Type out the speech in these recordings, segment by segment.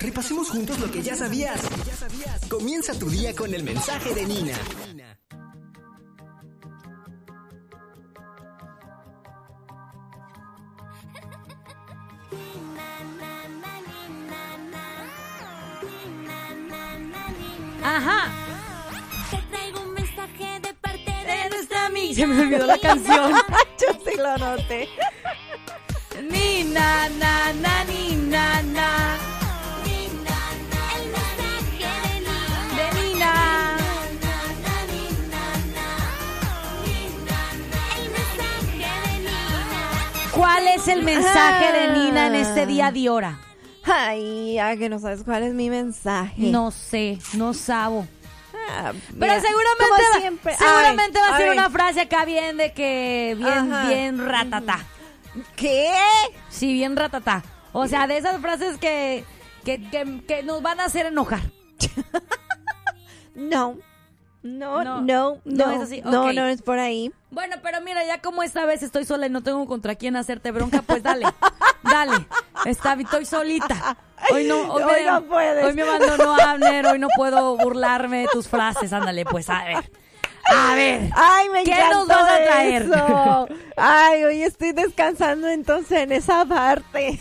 Repasemos juntos lo que ya sabías. Comienza tu día con el mensaje de Nina. Ajá. Te traigo un mensaje de parte de De nuestra amiga. Se me olvidó la canción. Yo sí lo noté. Ni na na na ni na na. Es el mensaje de Nina en este día de hora? Ay, ya que no sabes cuál es mi mensaje. No sé, no sabo. Ah, Pero mira, seguramente, va, siempre. seguramente Ay, va a ser ay. una frase acá bien de que bien, Ajá. bien ratata. ¿Qué? Sí, bien ratata. O sea, de esas frases que, que, que, que nos van a hacer enojar. No. No, No, no, es así, no, no es por ahí. Bueno, pero mira, ya como esta vez estoy sola y no tengo contra quién hacerte bronca, pues dale, dale. Está, estoy solita. Hoy no, hoy, Hoy me, no puedes. hoy me abandonó Abner, hoy no puedo burlarme de tus frases. Ándale, pues a ver. A ver. Ay, me ¿Qué encantó nos vas a traer? eso. Ay, hoy estoy descansando entonces en esa parte.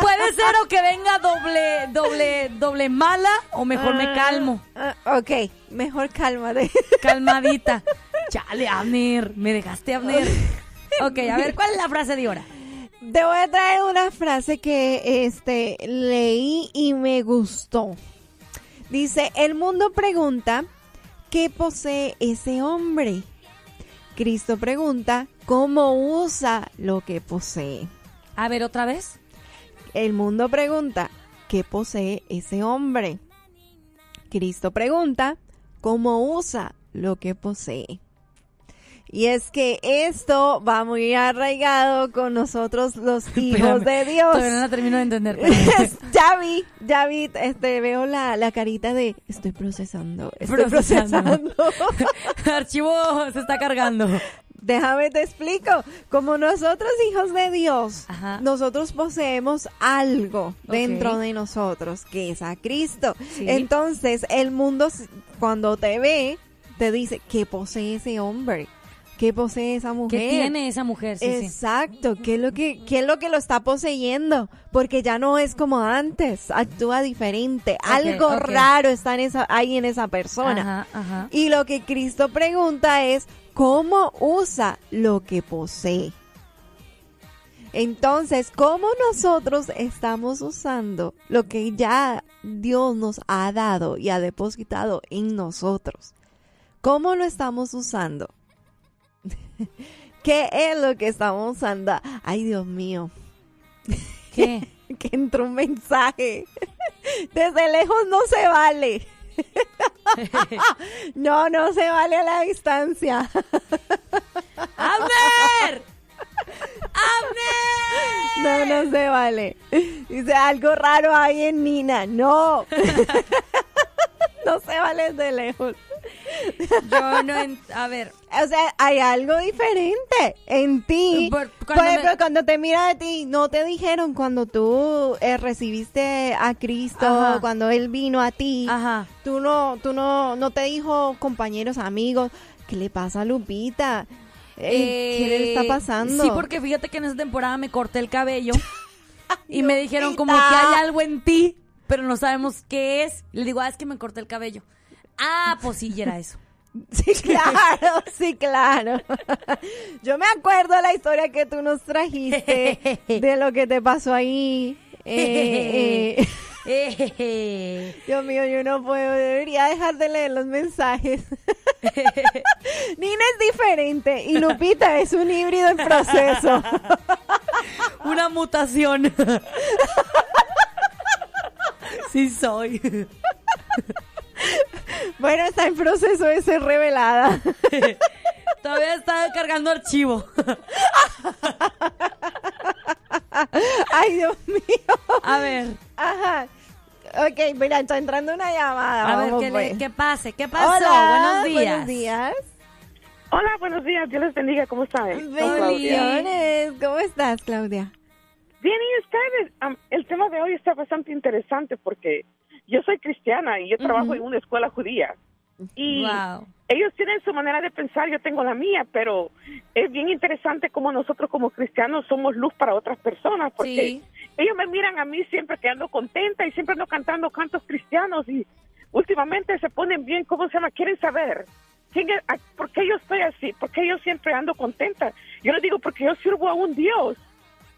Puede ser o que venga doble, doble, doble mala o mejor me calmo. Ah, ok, mejor cálmate. Calmadita. Chale, Abner. Me dejaste, Abner. Ok, a ver, ¿cuál es la frase de ahora? Te voy a traer una frase que este leí y me gustó. Dice, el mundo pregunta, ¿qué posee ese hombre? Cristo pregunta, ¿cómo usa lo que posee? A ver, otra vez. El mundo pregunta, ¿qué posee ese hombre? Cristo pregunta, ¿cómo usa lo que posee? Y es que esto va muy arraigado con nosotros los hijos Espérame, de Dios. Todavía no la termino de entender. ya vi, ya vi, este, veo la, la carita de estoy procesando, estoy Procesando. procesando. Archivo se está cargando. Déjame te explico. Como nosotros hijos de Dios, Ajá. nosotros poseemos algo dentro de nosotros, que es a Cristo. Sí. Entonces, el mundo cuando te ve, te dice, ¿qué posee ese hombre? ¿Qué posee esa mujer? ¿Qué tiene esa mujer? Sí. Exacto, ¿qué es lo que qué es lo que lo está poseyendo? Porque ya no es como antes, actúa diferente, algo raro está en esa ahí en esa persona. Ajá, ajá. Y lo que Cristo pregunta es, ¿cómo usa lo que posee? Entonces, ¿cómo nosotros estamos usando lo que ya Dios nos ha dado y ha depositado en nosotros? ¿Cómo lo estamos usando? ¿Qué es lo que estamos usando? Ay, Dios mío, ¿Qué? que entró un mensaje. Desde lejos no se vale. No, no se vale a la distancia. ¡Abner! ¡Abner! No, no se vale. Dice algo raro ahí en Nina. No. No se vale de lejos. Yo no... en- A ver. O sea, hay algo diferente en ti. Por- Por, cuando ejemplo, me- cuando te mira de ti, no te dijeron cuando tú eh, recibiste a Cristo, Ajá. cuando Él vino a ti. Ajá. Tú no, tú no, no te dijo compañeros, amigos, ¿qué le pasa a Lupita? Eh, ¿Qué le está Eh, pasando? Sí, porque fíjate que en esa temporada me corté el cabello y me dijeron como que hay algo en ti, pero no sabemos qué es. Le digo, ah, es que me corté el cabello. Ah, pues sí, era eso. Sí, claro, sí, claro. Yo me acuerdo de la historia que tú nos trajiste, de lo que te pasó ahí. Eh, Eh, Dios mío, yo no puedo, debería dejar de leer los mensajes. Nina es diferente y Lupita es un híbrido en proceso. Una mutación. Sí soy. Bueno, está en proceso de ser revelada. Todavía está cargando archivo. Ay, Dios mío. A ver, Ajá. Ok, mira, está entrando una llamada. a ver qué, pues. le- qué pase. ¿Qué pasó? Hola, Buenos días. Buenos días. Hola, buenos días. Dios les bendiga. ¿Cómo están? Oli. Bendiciones. ¿Cómo estás, Claudia? Bien, y ustedes, el tema de hoy está bastante interesante porque yo soy cristiana y yo trabajo en una escuela judía. Y Wow. ellos tienen su manera de pensar, yo tengo la mía, pero es bien interesante cómo nosotros como cristianos somos luz para otras personas, porque Sí. ellos me miran a mí siempre que ando contenta y siempre ando cantando cantos cristianos y últimamente se ponen bien, ¿cómo se llama? Quieren saber. ¿quién es- a- ¿Por qué yo estoy así? ¿Por qué yo siempre ando contenta? Yo les digo, porque yo sirvo a un Dios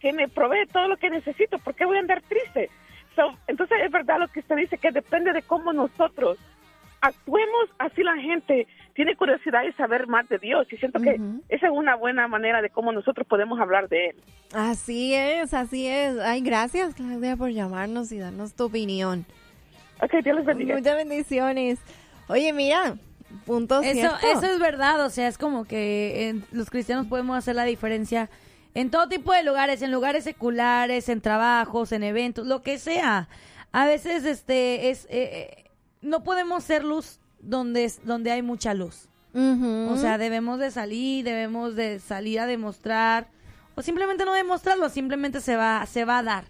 que me provee todo lo que necesito. ¿Por qué voy a andar triste? So, entonces es verdad lo que usted dice, que depende de cómo nosotros actuemos, así la gente tiene curiosidad de saber más de Dios. Y siento que Ujú. esa es una buena manera de cómo nosotros podemos hablar de Él. Así es, así es. Ay, gracias, Claudia, por llamarnos y darnos tu opinión. Ok, Dios les bendiga. Muchas bendiciones. Oye, mira, punto Eso, cierto. eso es verdad, o sea, es como que en- los cristianos podemos hacer la diferencia en todo tipo de lugares, en lugares seculares, en trabajos, en eventos, lo que sea. A veces, este, es, eh, eh, no podemos ser luz donde, es- donde hay mucha luz. O sea, debemos de salir, debemos de salir a demostrar, o simplemente no demostrarlo, simplemente se va, se va a dar,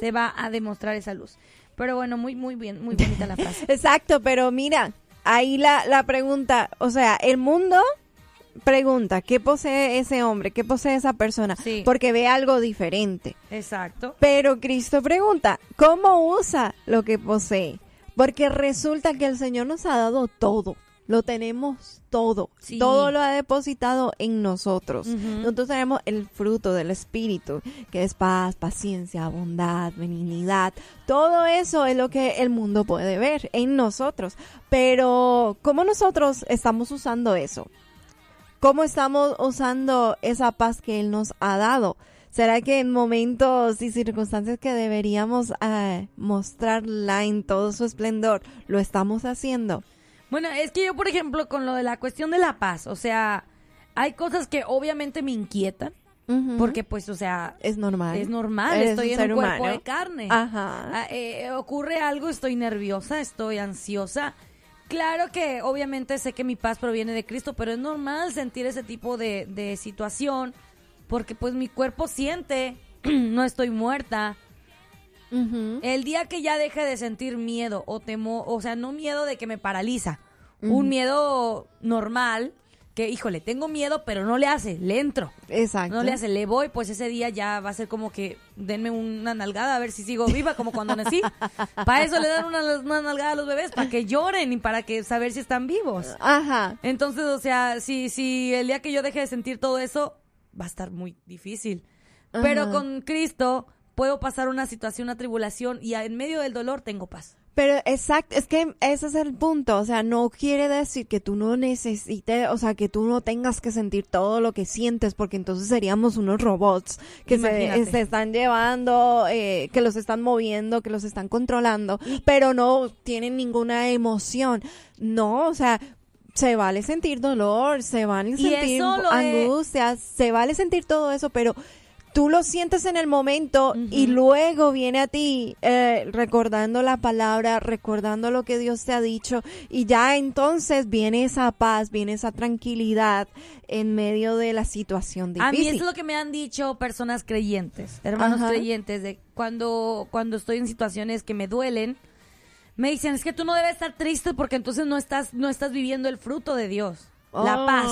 se va a demostrar esa luz. Pero bueno, muy, muy bien, muy bonita la frase. Exacto, pero mira, ahí la, la pregunta, o sea, el mundo pregunta, ¿qué posee ese hombre? ¿Qué posee esa persona? Sí. Porque ve algo diferente. Exacto. Pero Cristo pregunta, ¿cómo usa lo que posee? Porque resulta que el Señor nos ha dado todo. Lo tenemos todo. Sí. Todo lo ha depositado en nosotros. Nosotros tenemos el fruto del Espíritu, que es paz, paciencia, bondad, benignidad. Todo eso es lo que el mundo puede ver en nosotros. Pero, ¿cómo nosotros estamos usando eso? ¿Cómo estamos usando esa paz que Él nos ha dado? ¿Será que en momentos y circunstancias que deberíamos eh, mostrarla en todo su esplendor, lo estamos haciendo? Bueno, es que yo, por ejemplo, con lo de la cuestión de la paz, o sea, hay cosas que obviamente me inquietan, Ujú. porque pues, o sea, es normal. es normal, Eres estoy un en un cuerpo humano. de carne. Ajá. Ah, eh, ocurre algo, estoy nerviosa, estoy ansiosa. Claro que obviamente sé que mi paz proviene de Cristo, pero es normal sentir ese tipo de, de situación, porque pues mi cuerpo siente, no estoy muerta. El día que ya deje de sentir miedo o temor, o sea, no miedo de que me paraliza, un miedo normal, que híjole, tengo miedo, pero no le hace, le entro. Exacto. No le hace, le voy, pues ese día ya va a ser como que denme una nalgada a ver si sigo viva, como cuando nací. para eso le dan una, una nalgada a los bebés, para que lloren y para que saber si están vivos. Ajá. Entonces, o sea, si, si el día que yo deje de sentir todo eso, va a estar muy difícil. Pero con Cristo puedo pasar una situación, una tribulación y en medio del dolor tengo paz. Pero exacto, es que ese es el punto, o sea, no quiere decir que tú no necesites, o sea, que tú no tengas que sentir todo lo que sientes, porque entonces seríamos unos robots que se, Imagínate. se están llevando, eh, que los están moviendo, que los están controlando, pero no tienen ninguna emoción. No, o sea, se vale sentir dolor, se vale sentir angustias, se vale sentir todo eso, pero tú lo sientes en el momento y luego viene a ti eh, recordando la palabra, recordando lo que Dios te ha dicho y ya entonces viene esa paz, viene esa tranquilidad en medio de la situación A mí difícil. es lo que me han dicho personas creyentes, hermanos Ajá. creyentes, de cuando, cuando estoy en situaciones que me duelen, me dicen, es que tú no debes estar triste porque entonces no estás, no estás viviendo el fruto de Dios, la Oh, paz.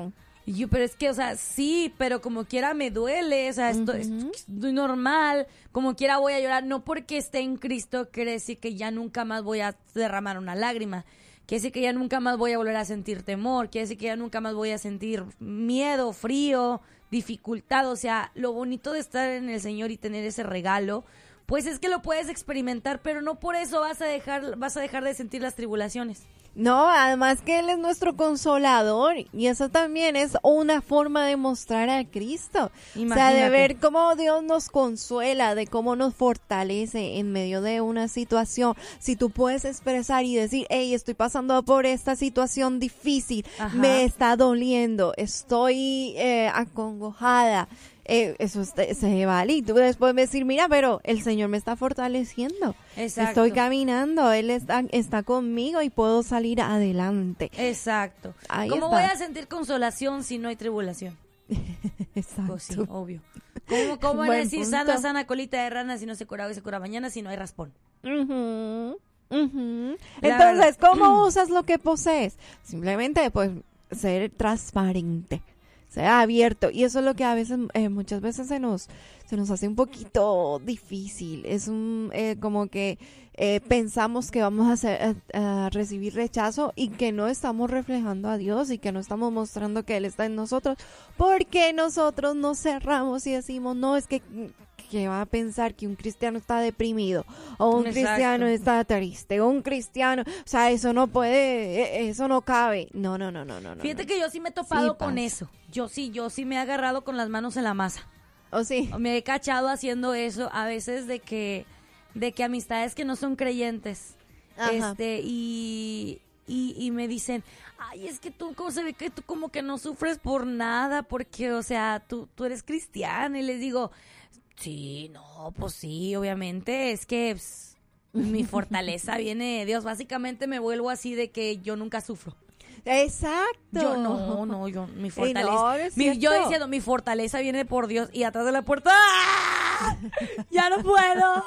Wow. Y yo, pero es que, o sea, sí, pero como quiera me duele, o sea, esto es estoy normal, como quiera voy a llorar, no porque esté en Cristo quiere decir que ya nunca más voy a derramar una lágrima, quiere decir que ya nunca más voy a volver a sentir temor, quiere decir que ya nunca más voy a sentir miedo, frío, dificultad, o sea, lo bonito de estar en el Señor y tener ese regalo, pues es que lo puedes experimentar, pero no por eso vas a dejar, vas a dejar de sentir las tribulaciones. No, además que Él es nuestro consolador y eso también es una forma de mostrar a Cristo. O sea, de ver cómo Dios nos consuela, de cómo nos fortalece en medio de una situación. Si tú puedes expresar y decir, hey, estoy pasando por esta situación difícil, Ajá. me está doliendo, estoy eh, acongojada. Eh, eso es- se vale. Y tú después decir, mira, pero el Señor me está fortaleciendo. Exacto. Estoy caminando, Él está, está conmigo y puedo salir adelante. Exacto. Ahí ¿Cómo está. voy a sentir consolación si no hay tribulación? Exacto. Pues sí, obvio. ¿Cómo, cómo decir sana, sana colita de rana si no se cura hoy, se cura mañana, si no hay raspón? Entonces, ¿cómo usas lo que posees? Simplemente, pues, ser transparente, ser abierto. Y eso es lo que a veces, eh, muchas veces se nos, se nos hace un poquito difícil. Es un, eh, como que eh, pensamos que vamos a- a recibir rechazo y que no estamos reflejando a Dios y que no estamos mostrando que Él está en nosotros. Porque nosotros nos cerramos y decimos, no, es que que va a pensar que un cristiano está deprimido o un Exacto. cristiano está triste o un cristiano, o sea, eso no puede, eh, eso no cabe. No, no, no, no, no. Fíjate no. que yo sí me he topado Sí con eso. Yo sí, yo sí me he agarrado con las manos en la masa. O sí. Me he cachado haciendo eso a veces de que, de que amistades que no son creyentes. Ajá. Este, y, y, y me dicen, ay, es que tú, ¿cómo se ve que tú como que no sufres por nada? Porque, o sea, tú, tú eres cristiana. Y les digo, sí, no, pues sí, obviamente, es que pues, mi fortaleza viene de Dios. Básicamente me vuelvo así de que yo nunca sufro. Exacto. Yo no, no, yo mi fortaleza. no, es mi- yo diciendo, mi fortaleza viene por Dios y atrás de la puerta. ¡ah! Ya no puedo.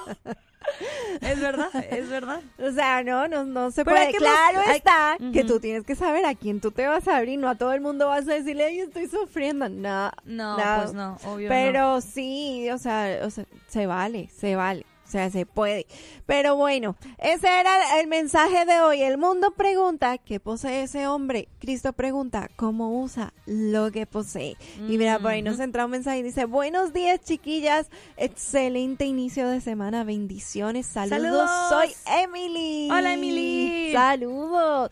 Es verdad, es verdad. O sea, no, no, no se Pero puede. que Claro hay- está que Ujú. tú tienes que saber a quién tú te vas a abrir. No a todo el mundo vas a decirle, ay, estoy sufriendo. No, No, pues no, obvio Pero sí, o sea, o sea, se vale, se vale. O sea, se puede. Pero bueno, ese era el mensaje de hoy. El mundo pregunta qué posee ese hombre. Cristo pregunta cómo usa lo que posee. Y mira, por ahí nos entra un mensaje y dice, buenos días chiquillas. Excelente inicio de semana. Bendiciones. Saludos. Saludos. Soy Emily. Hola, Emily. Saludos.